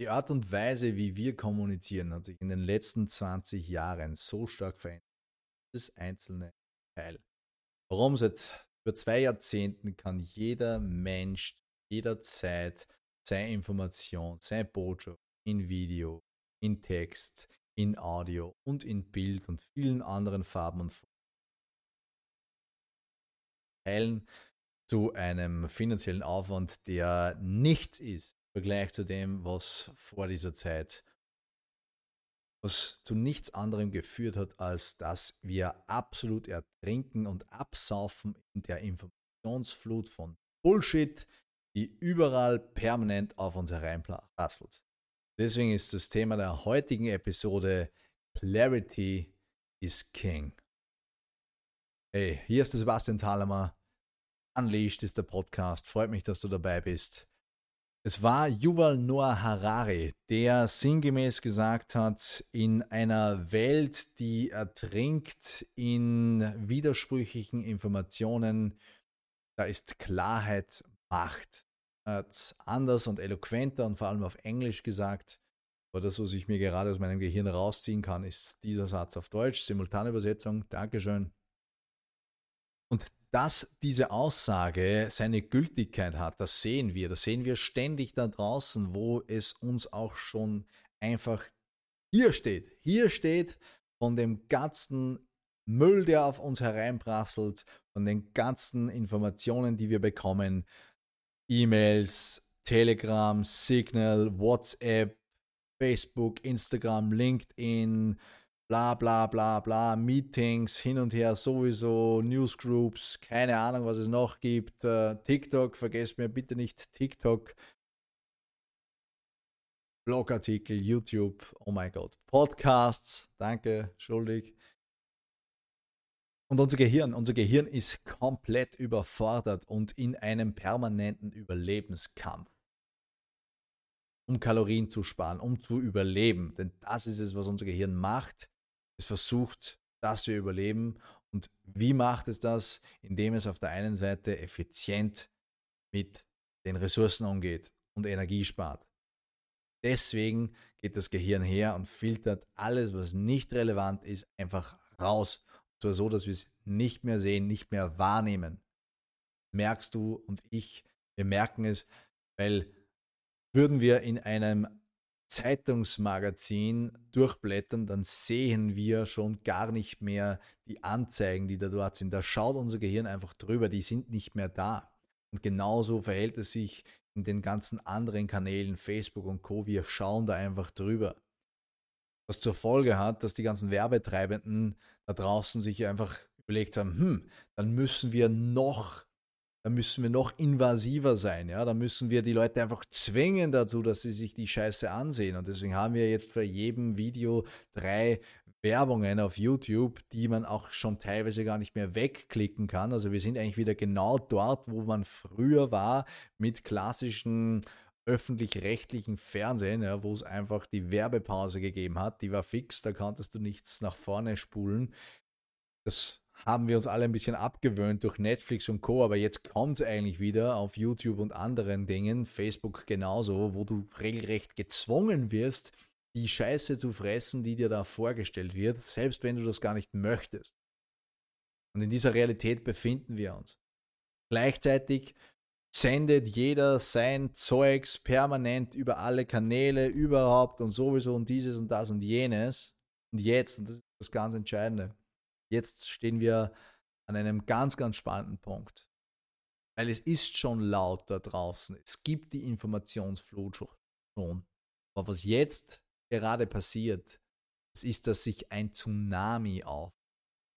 Die Art und Weise, wie wir kommunizieren, hat sich in den letzten 20 Jahren so stark verändert. Das einzelne Teil. Warum? Seit über zwei Jahrzehnten kann jeder Mensch jederzeit seine Information, seine Botschaft in Video, in Text, in Audio und in Bild und vielen anderen Farben und teilen zu einem finanziellen Aufwand, der nichts ist Vergleich zu dem, was vor dieser Zeit, was zu nichts anderem geführt hat, als dass wir absolut ertrinken und absaufen in der Informationsflut von Bullshit, die überall permanent auf uns hereinprasselt. Deswegen ist das Thema der heutigen Episode Clarity is King. Hey, hier ist der Sebastian Thalamer. Unleashed ist der Podcast. Freut mich, dass du dabei bist. Es war Yuval Noah Harari, der sinngemäß gesagt hat, in einer Welt, die ertrinkt in widersprüchlichen Informationen, da ist Klarheit Macht. Er hat anders und eloquenter und vor allem auf Englisch gesagt. Aber das, was ich mir gerade aus meinem Gehirn rausziehen kann, ist dieser Satz auf Deutsch, Simultanübersetzung. Dankeschön. Und dass diese Aussage seine Gültigkeit hat, das sehen wir. Das sehen wir ständig da draußen, wo es uns auch schon einfach hier steht. Hier steht von dem ganzen Müll, der auf uns hereinprasselt, von den ganzen Informationen, die wir bekommen, E-Mails, Telegram, Signal, WhatsApp, Facebook, Instagram, LinkedIn, bla bla bla bla, Meetings hin und her sowieso, Newsgroups, keine Ahnung, was es noch gibt, uh, TikTok, vergesst mir bitte nicht TikTok, Blogartikel, YouTube, oh mein Gott, Podcasts, danke, schuldig. Und unser Gehirn, unser Gehirn ist komplett überfordert und in einem permanenten Überlebenskampf. Um Kalorien zu sparen, um zu überleben. Denn das ist es, was unser Gehirn macht. Es versucht, dass wir überleben. Und wie macht es das? Indem es auf der einen Seite effizient mit den Ressourcen umgeht und Energie spart. Deswegen geht das Gehirn her und filtert alles, was nicht relevant ist, einfach raus zwar so, dass wir es nicht mehr sehen, nicht mehr wahrnehmen. Merkst du und ich, wir merken es, weil würden wir in einem Zeitungsmagazin durchblättern, dann sehen wir schon gar nicht mehr die Anzeigen, die da dort sind. Da schaut unser Gehirn einfach drüber, die sind nicht mehr da. Und genauso verhält es sich in den ganzen anderen Kanälen, Facebook und Co. Wir schauen da einfach drüber. Was zur Folge hat, dass die ganzen Werbetreibenden da draußen sich einfach überlegt haben, hm, dann müssen wir noch, dann müssen wir noch invasiver sein, ja, dann müssen wir die Leute einfach zwingen dazu, dass sie sich die Scheiße ansehen. Und deswegen haben wir jetzt für jedem Video drei Werbungen auf YouTube, die man auch schon teilweise gar nicht mehr wegklicken kann. Also wir sind eigentlich wieder genau dort, wo man früher war mit klassischen öffentlich-rechtlichen Fernsehen, ja, wo es einfach die Werbepause gegeben hat, die war fix, da konntest du nichts nach vorne spulen. Das haben wir uns alle ein bisschen abgewöhnt durch Netflix und Co., aber jetzt kommt es eigentlich wieder auf YouTube und anderen Dingen, Facebook genauso, wo du regelrecht gezwungen wirst, die Scheiße zu fressen, die dir da vorgestellt wird, selbst wenn du das gar nicht möchtest. Und in dieser Realität befinden wir uns. Gleichzeitig sendet jeder sein Zeugs permanent über alle Kanäle überhaupt und sowieso und dieses und das und jenes. Und jetzt, und das ist das ganz Entscheidende, jetzt stehen wir an einem ganz, ganz spannenden Punkt. Weil es ist schon laut da draußen. Es gibt die Informationsflut schon. Aber was jetzt gerade passiert, das ist, dass sich ein Tsunami auf.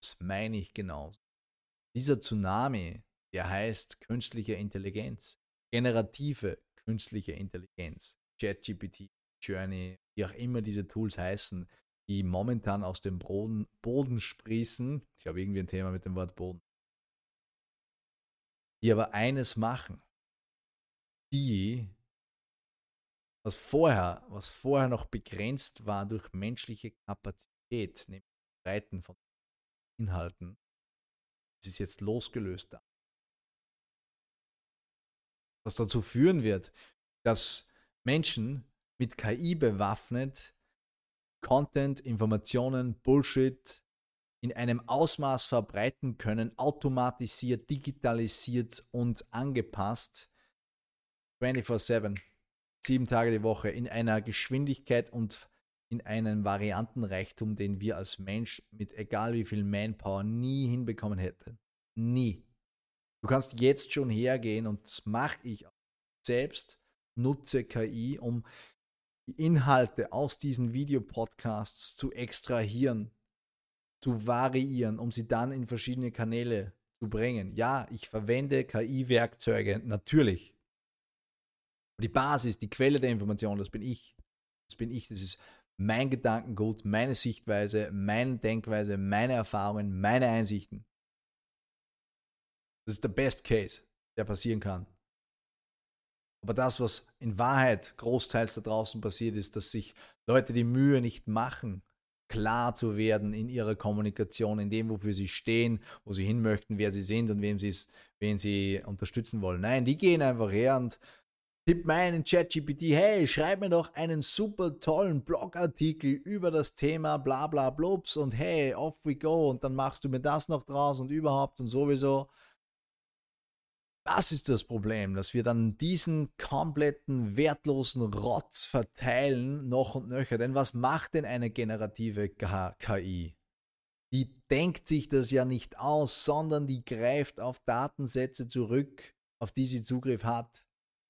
Das meine ich genauso. Dieser Tsunami, der heißt künstliche Intelligenz, generative künstliche Intelligenz, ChatGPT, Journey, wie auch immer diese Tools heißen, die momentan aus dem Boden, Boden sprießen. Ich habe irgendwie ein Thema mit dem Wort Boden. Die aber eines machen. Die, was vorher, was vorher noch begrenzt war durch menschliche Kapazität, nämlich Breiten von Inhalten, es ist jetzt losgelöst da was dazu führen wird, dass Menschen mit KI bewaffnet Content, Informationen, Bullshit in einem Ausmaß verbreiten können, automatisiert, digitalisiert und angepasst, 24/7, sieben Tage die Woche, in einer Geschwindigkeit und in einem Variantenreichtum, den wir als Mensch mit egal wie viel Manpower nie hinbekommen hätten. Nie. Du kannst jetzt schon hergehen und das mache ich selbst, nutze KI, um die Inhalte aus diesen Videopodcasts zu extrahieren, zu variieren, um sie dann in verschiedene Kanäle zu bringen. Ja, ich verwende KI-Werkzeuge, natürlich. Die Basis, die Quelle der Information, das bin ich. Das bin ich, das ist mein Gedankengut, meine Sichtweise, meine Denkweise, meine Erfahrungen, meine Einsichten. Das ist der Best Case, der passieren kann. Aber das, was in Wahrheit großteils da draußen passiert, ist, dass sich Leute die Mühe nicht machen, klar zu werden in ihrer Kommunikation, in dem, wofür sie stehen, wo sie hin möchten, wer sie sind und wem wen sie unterstützen wollen. Nein, die gehen einfach her und tippen ein in ChatGPT, hey, schreib mir doch einen super tollen Blogartikel über das Thema bla bla blubs und hey, off we go und dann machst du mir das noch draus und überhaupt und sowieso. Das ist das Problem, dass wir dann diesen kompletten wertlosen Rotz verteilen, noch und nöcher. Denn was macht denn eine generative KI? Die denkt sich das ja nicht aus, sondern die greift auf Datensätze zurück, auf die sie Zugriff hat,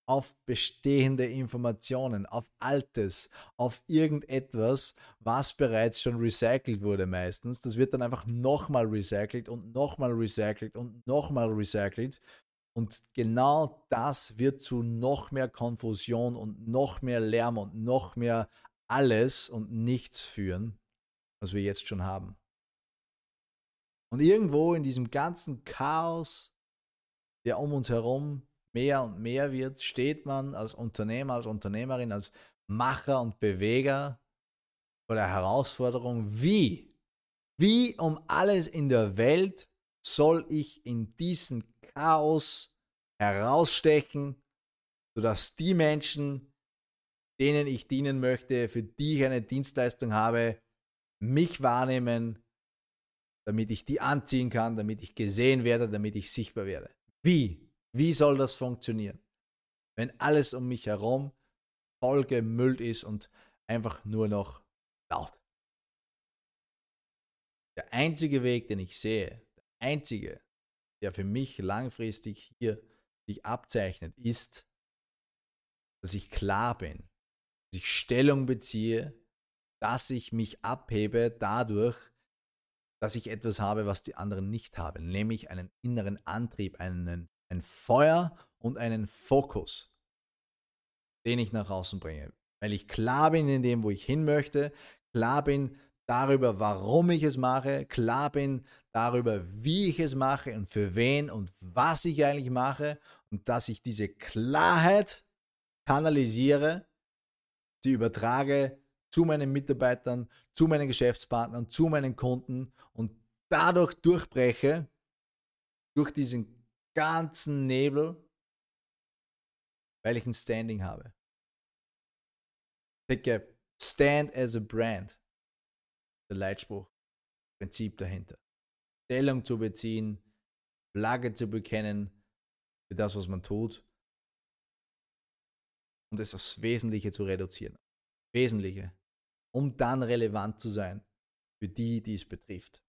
auf bestehende Informationen, auf Altes, auf irgendetwas, was bereits schon recycelt wurde meistens. Das wird dann einfach nochmal recycelt und nochmal recycelt und nochmal recycelt und genau das wird zu noch mehr Konfusion und noch mehr Lärm und noch mehr alles und nichts führen, was wir jetzt schon haben. Und irgendwo in diesem ganzen Chaos, der um uns herum mehr und mehr wird, steht man als Unternehmer, als Unternehmerin, als Macher und Beweger vor der Herausforderung, wie, wie um alles in der Welt soll ich in diesen Chaos herausstechen, sodass die Menschen, denen ich dienen möchte, für die ich eine Dienstleistung habe, mich wahrnehmen, damit ich die anziehen kann, damit ich gesehen werde, damit ich sichtbar werde. Wie? Wie soll das funktionieren? Wenn alles um mich herum vollgemüllt ist und einfach nur noch laut. Der einzige Weg, den ich sehe, der einzige, der für mich langfristig hier sich abzeichnet, ist, dass ich klar bin, dass ich Stellung beziehe, dass ich mich abhebe dadurch, dass ich etwas habe, was die anderen nicht haben, nämlich einen inneren Antrieb, einen, ein Feuer und einen Fokus, den ich nach außen bringe. Weil ich klar bin in dem, wo ich hin möchte, klar bin darüber, warum ich es mache, klar bin darüber, wie ich es mache und für wen und was ich eigentlich mache und dass ich diese Klarheit kanalisiere, sie übertrage zu meinen Mitarbeitern, zu meinen Geschäftspartnern, zu meinen Kunden und dadurch durchbreche, durch diesen ganzen Nebel, weil ich ein Standing habe. A stand as a brand der Leitspruch, Prinzip dahinter. Stellung zu beziehen, Flagge zu bekennen für das, was man tut und es aufs Wesentliche zu reduzieren. Wesentliche, um dann relevant zu sein für die, die es betrifft.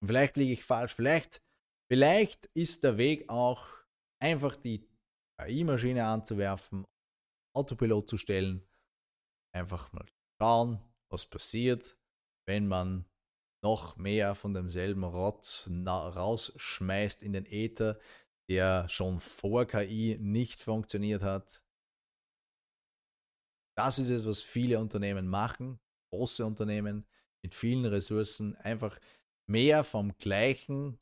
Und vielleicht liege ich falsch, vielleicht, vielleicht ist der Weg auch einfach die AI-Maschine anzuwerfen, Autopilot zu stellen einfach mal schauen, was passiert, wenn man noch mehr von demselben Rotz rausschmeißt in den Äther, der schon vor KI nicht funktioniert hat. Das ist es, was viele Unternehmen machen, große Unternehmen mit vielen Ressourcen, einfach mehr vom Gleichen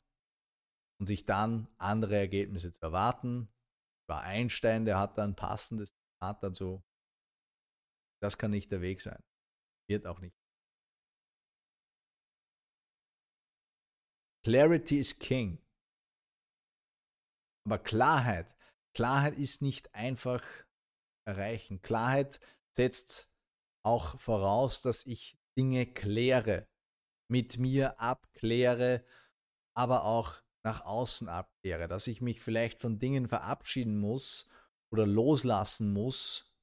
und sich dann andere Ergebnisse zu erwarten. War Einstein, der hat dann passendes Zitat dazu. Das kann nicht der Weg sein. Wird auch nicht. Clarity is King. Aber Klarheit, Klarheit ist nicht einfach erreichen. Klarheit setzt auch voraus, dass ich Dinge kläre, mit mir abkläre, aber auch nach außen abkläre, dass ich mich vielleicht von Dingen verabschieden muss oder loslassen muss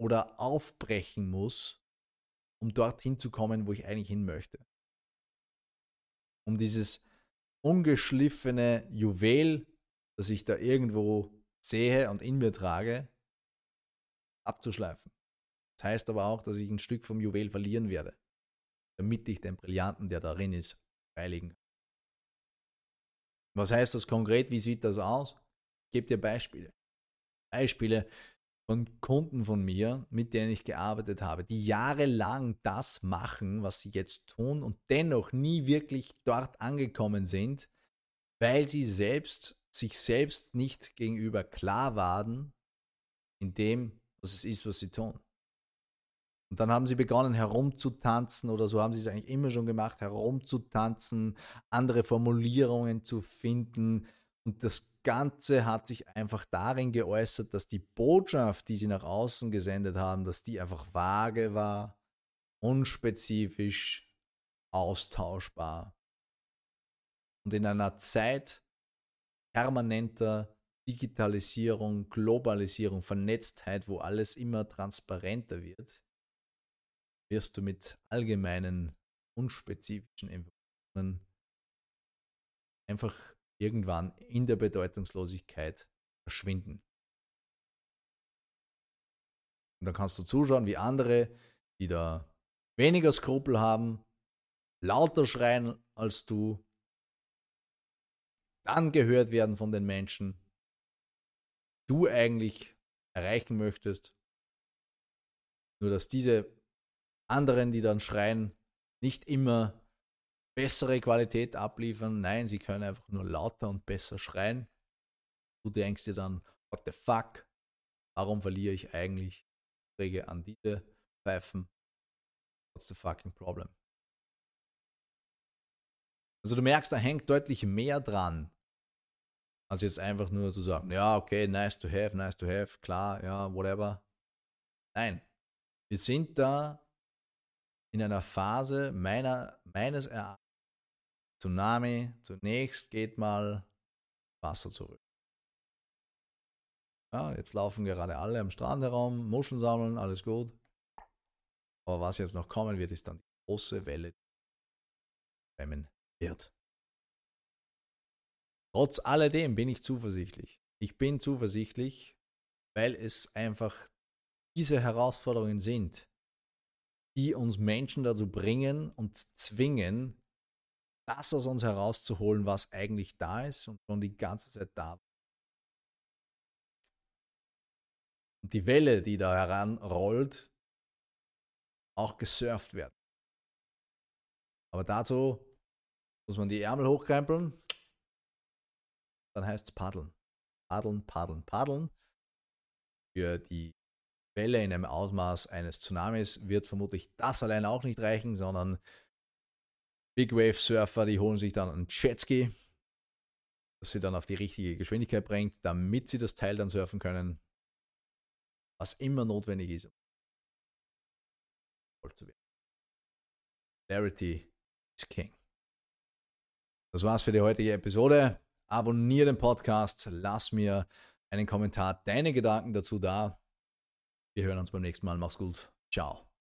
oder aufbrechen muss, um dorthin zu kommen, wo ich eigentlich hin möchte. Um dieses ungeschliffene Juwel, das ich da irgendwo sehe und in mir trage, abzuschleifen. Das heißt aber auch, dass ich ein Stück vom Juwel verlieren werde, damit ich den Brillanten, der darin ist, beiliegen kann. Was heißt das konkret? Wie sieht das aus? Ich gebe dir Beispiele. Beispiele von Kunden von mir, mit denen ich gearbeitet habe, die jahrelang das machen, was sie jetzt tun und dennoch nie wirklich dort angekommen sind, weil sie selbst sich selbst nicht gegenüber klar waren in dem, was es ist, was sie tun. Und dann haben sie begonnen herumzutanzen oder so haben sie es eigentlich immer schon gemacht, herumzutanzen, andere Formulierungen zu finden. Und das Ganze hat sich einfach darin geäußert, dass die Botschaft, die sie nach außen gesendet haben, dass die einfach vage war, unspezifisch, austauschbar. Und in einer Zeit permanenter Digitalisierung, Globalisierung, Vernetztheit, wo alles immer transparenter wird, wirst du mit allgemeinen, unspezifischen Informationen einfach irgendwann in der Bedeutungslosigkeit verschwinden. Und dann kannst du zuschauen, wie andere, die da weniger Skrupel haben, lauter schreien als du, dann gehört werden von den Menschen, du eigentlich erreichen möchtest. Nur dass diese anderen, die dann schreien, nicht immer bessere Qualität abliefern. Nein, sie können einfach nur lauter und besser schreien. Du denkst dir dann, what the fuck? Warum verliere ich eigentlich Träge an diese Pfeifen? What's the fucking problem? Also du merkst, da hängt deutlich mehr dran, als jetzt einfach nur zu sagen, ja, okay, nice to have, nice to have, klar, ja, whatever. Nein, wir sind da in einer Phase meiner, meines Erachtens, Tsunami, zunächst geht mal Wasser zurück. Ja, jetzt laufen gerade alle am Strand herum, Muscheln sammeln, alles gut. Aber was jetzt noch kommen wird, ist dann die große Welle, die kommen wird. Trotz alledem bin ich zuversichtlich. Ich bin zuversichtlich, weil es einfach diese Herausforderungen sind, die uns Menschen dazu bringen und zwingen, das aus uns herauszuholen, was eigentlich da ist und schon die ganze Zeit da war. Und die Welle, die da heranrollt, auch gesurft werden. Aber dazu muss man die Ärmel hochkrempeln, dann heißt es paddeln. Paddeln, paddeln, paddeln. Für die Welle in einem Ausmaß eines Tsunamis wird vermutlich das allein auch nicht reichen, sondern Big Wave Surfer, die holen sich dann einen Jetski, das sie dann auf die richtige Geschwindigkeit bringt, damit sie das Teil dann surfen können, was immer notwendig ist, um voll zu werden. Clarity is King. Das war's für die heutige Episode. Abonniere den Podcast, lass mir einen Kommentar, deine Gedanken dazu da. Wir hören uns beim nächsten Mal. Mach's gut. Ciao.